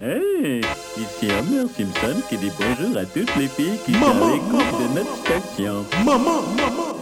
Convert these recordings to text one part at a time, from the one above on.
Hey, ici Homer Simpson qui dit bonjour à toutes les filles qui sont à l'écoute de notre station. Maman, maman.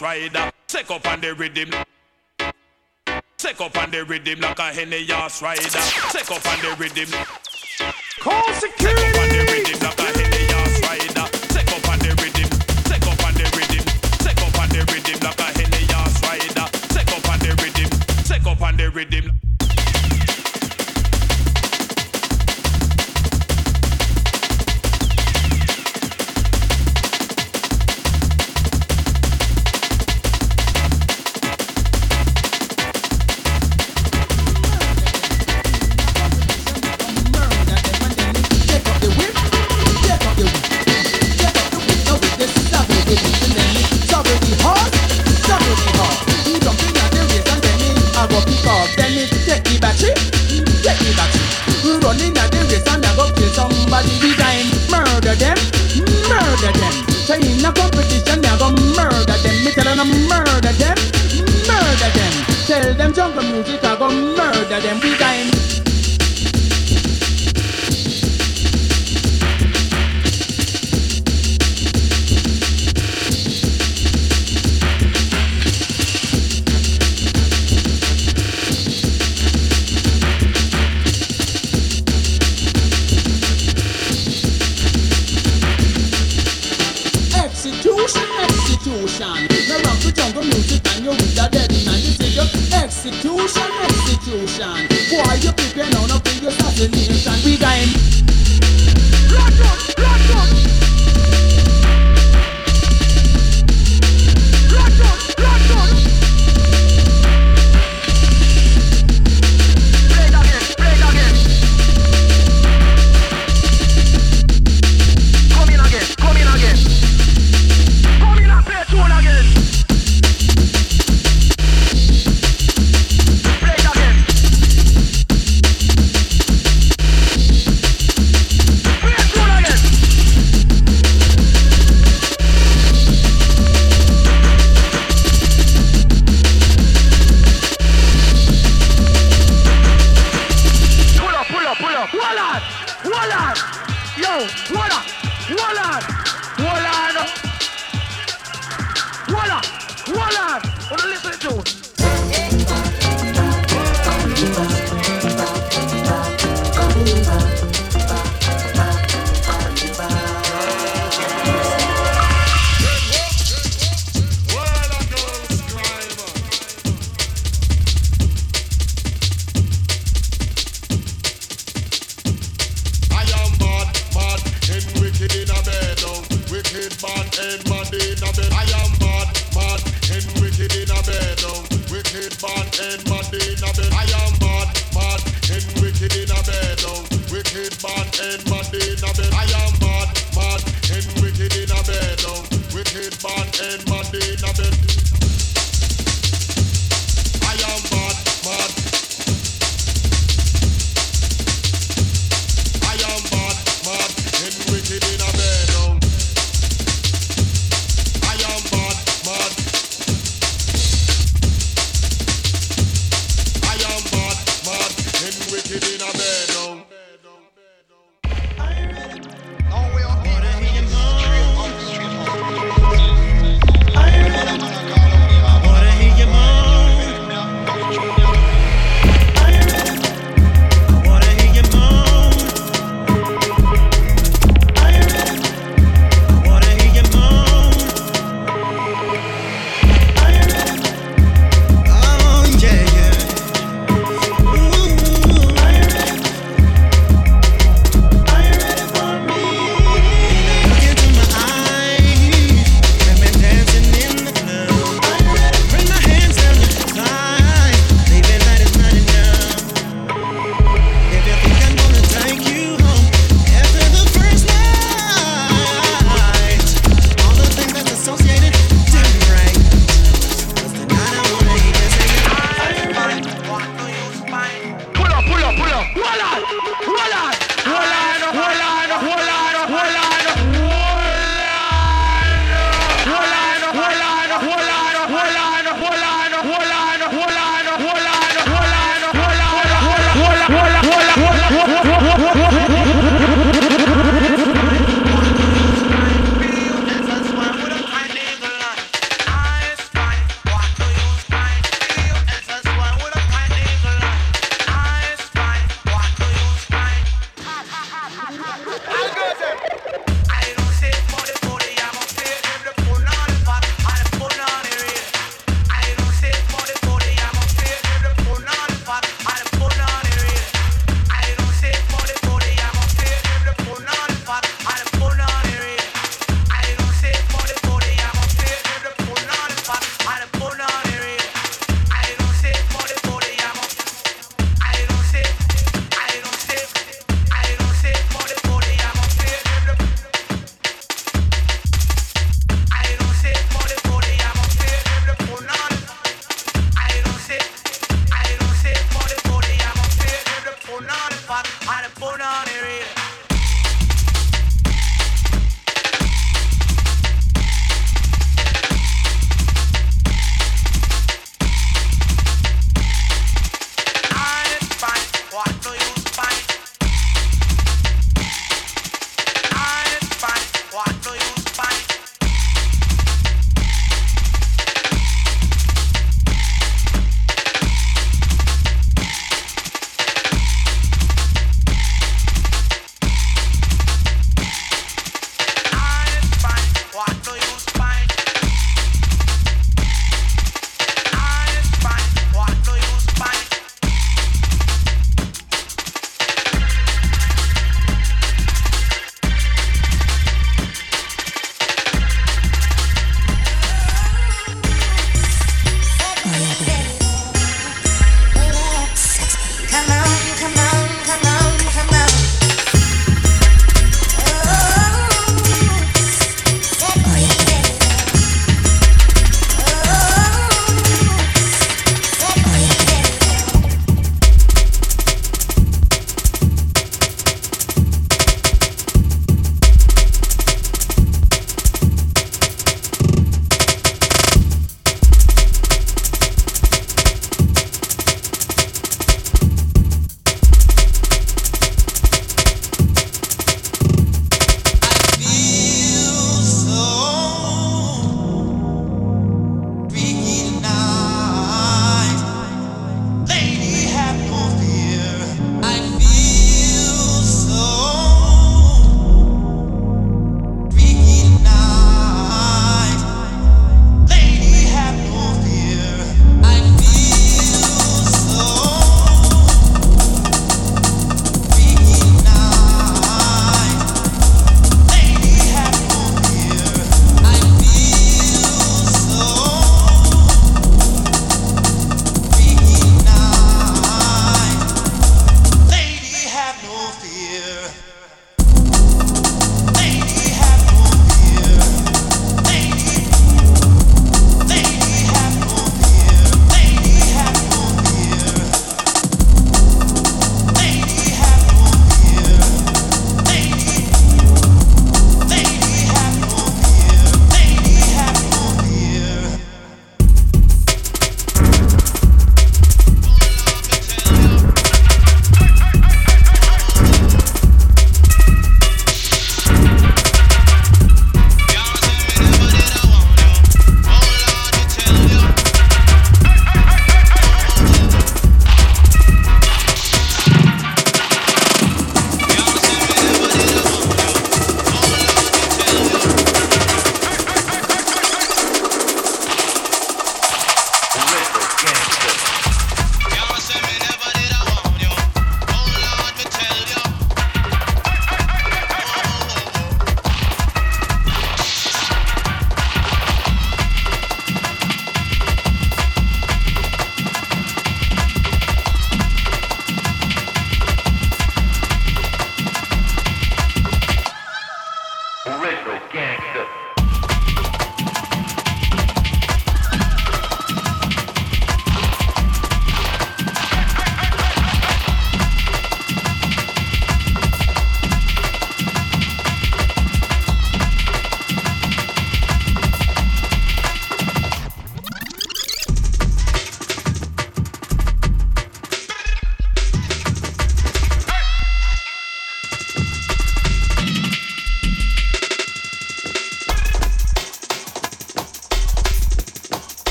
Rider. Take up on the rhythm. Take up on the rhythm like a henny ass rider. Take up on the rhythm.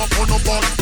up on the bus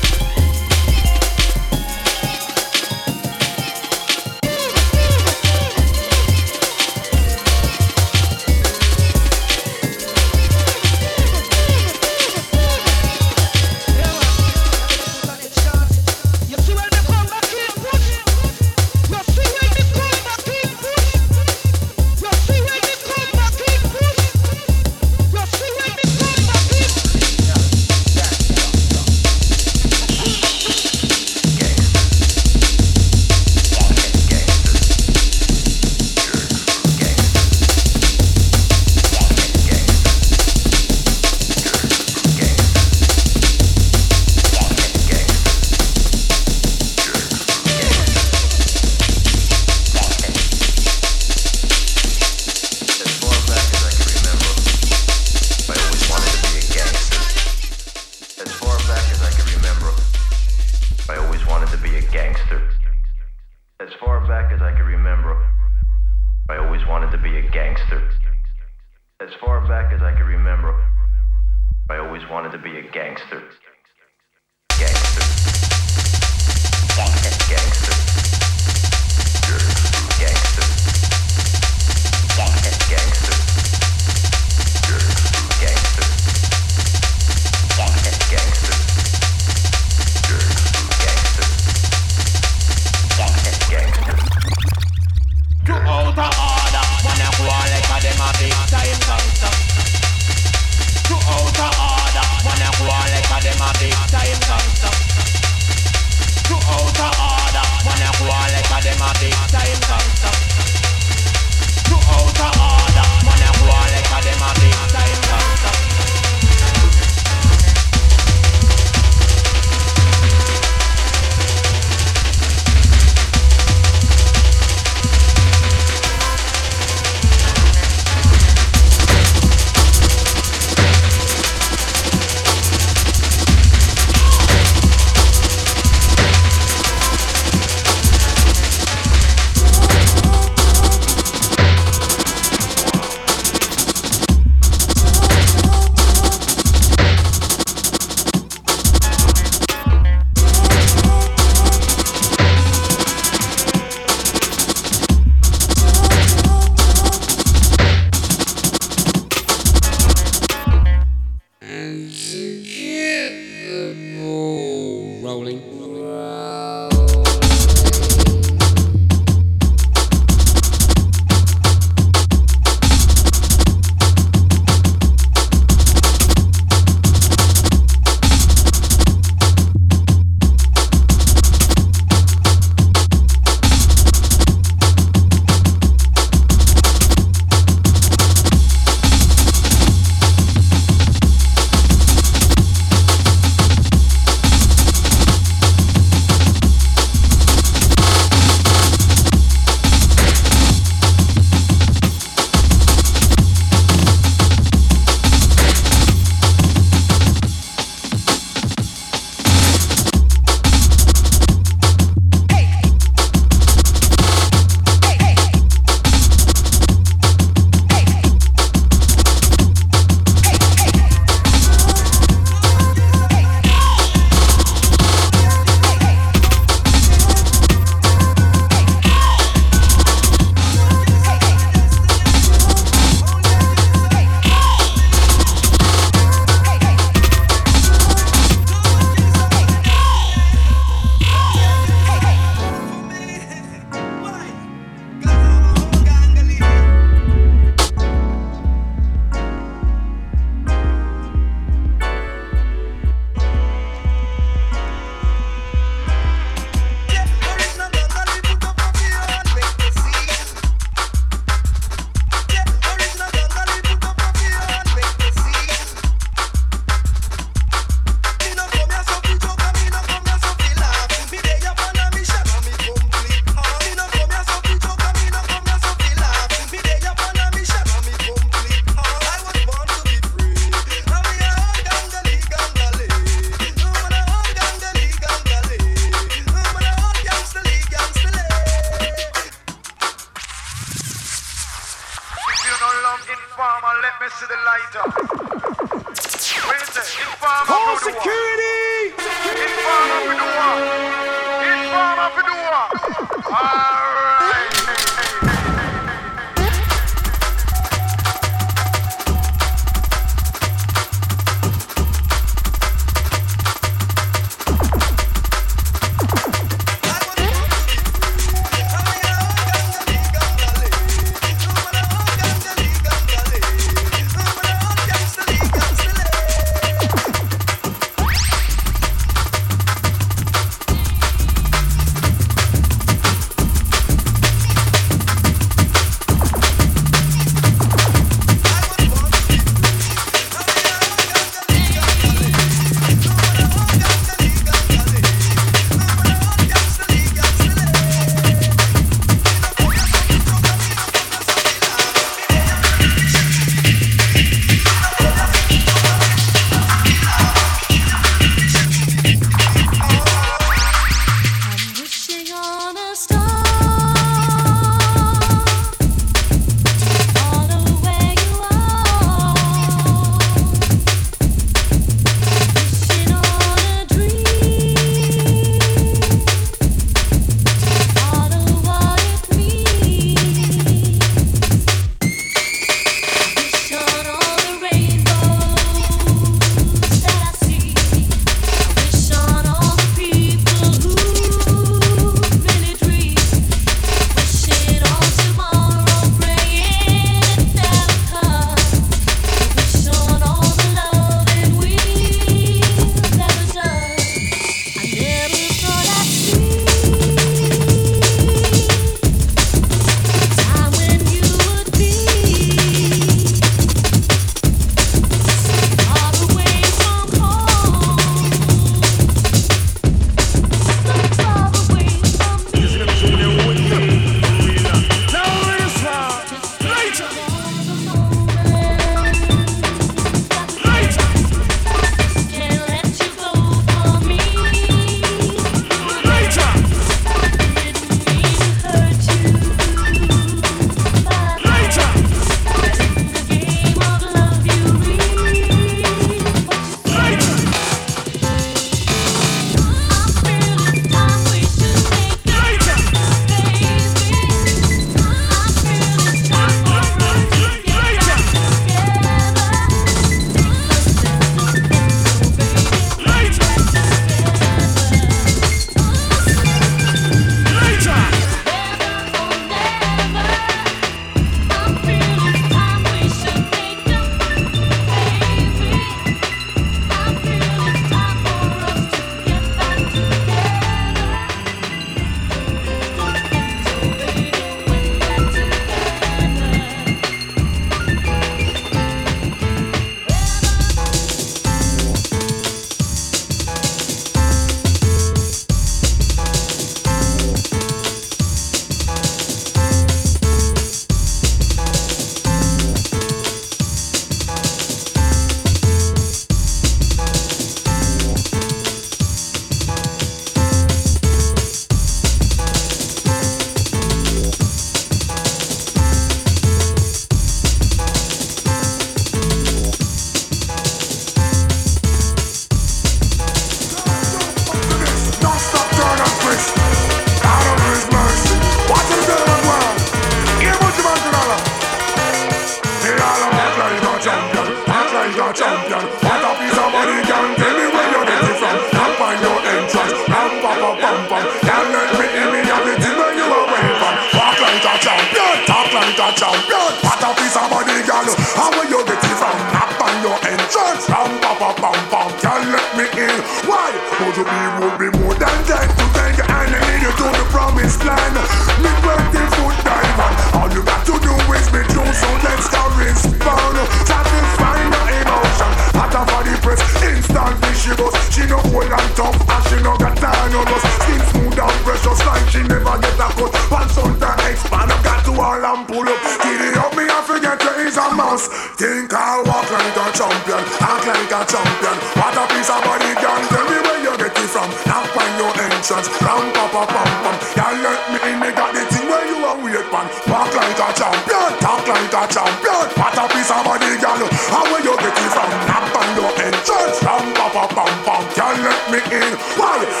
bam bam. Can't let me in. Why?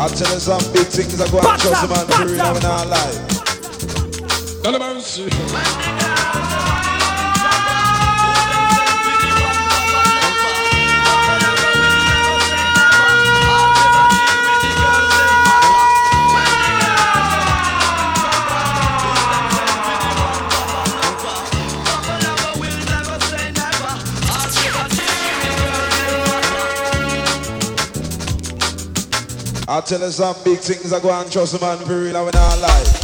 I tell you some big things I go and trust a man to read them in our life. I tell us some big things I go and trust man, for real, I would not lie.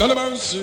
Seulement monsieur.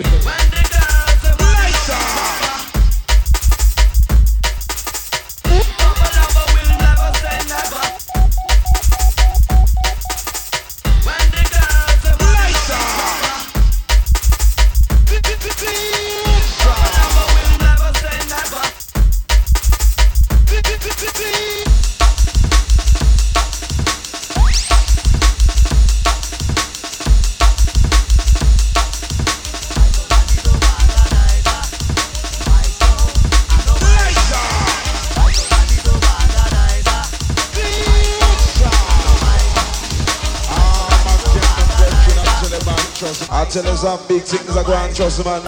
tell us some big things are going trust man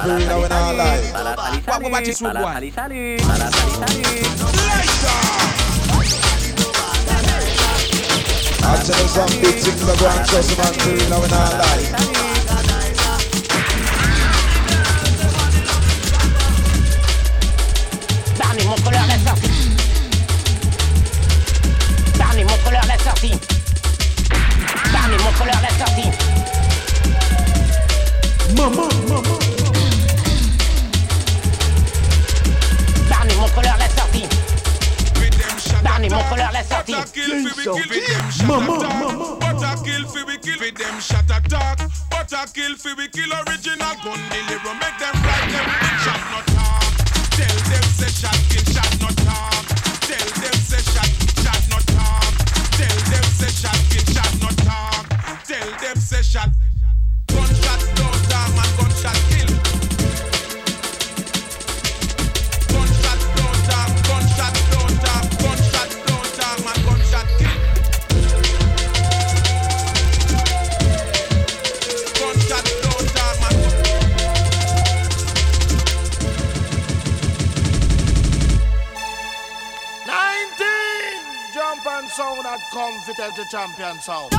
I lie. What about this one? I tell we're going trust man for real when I lie. sound.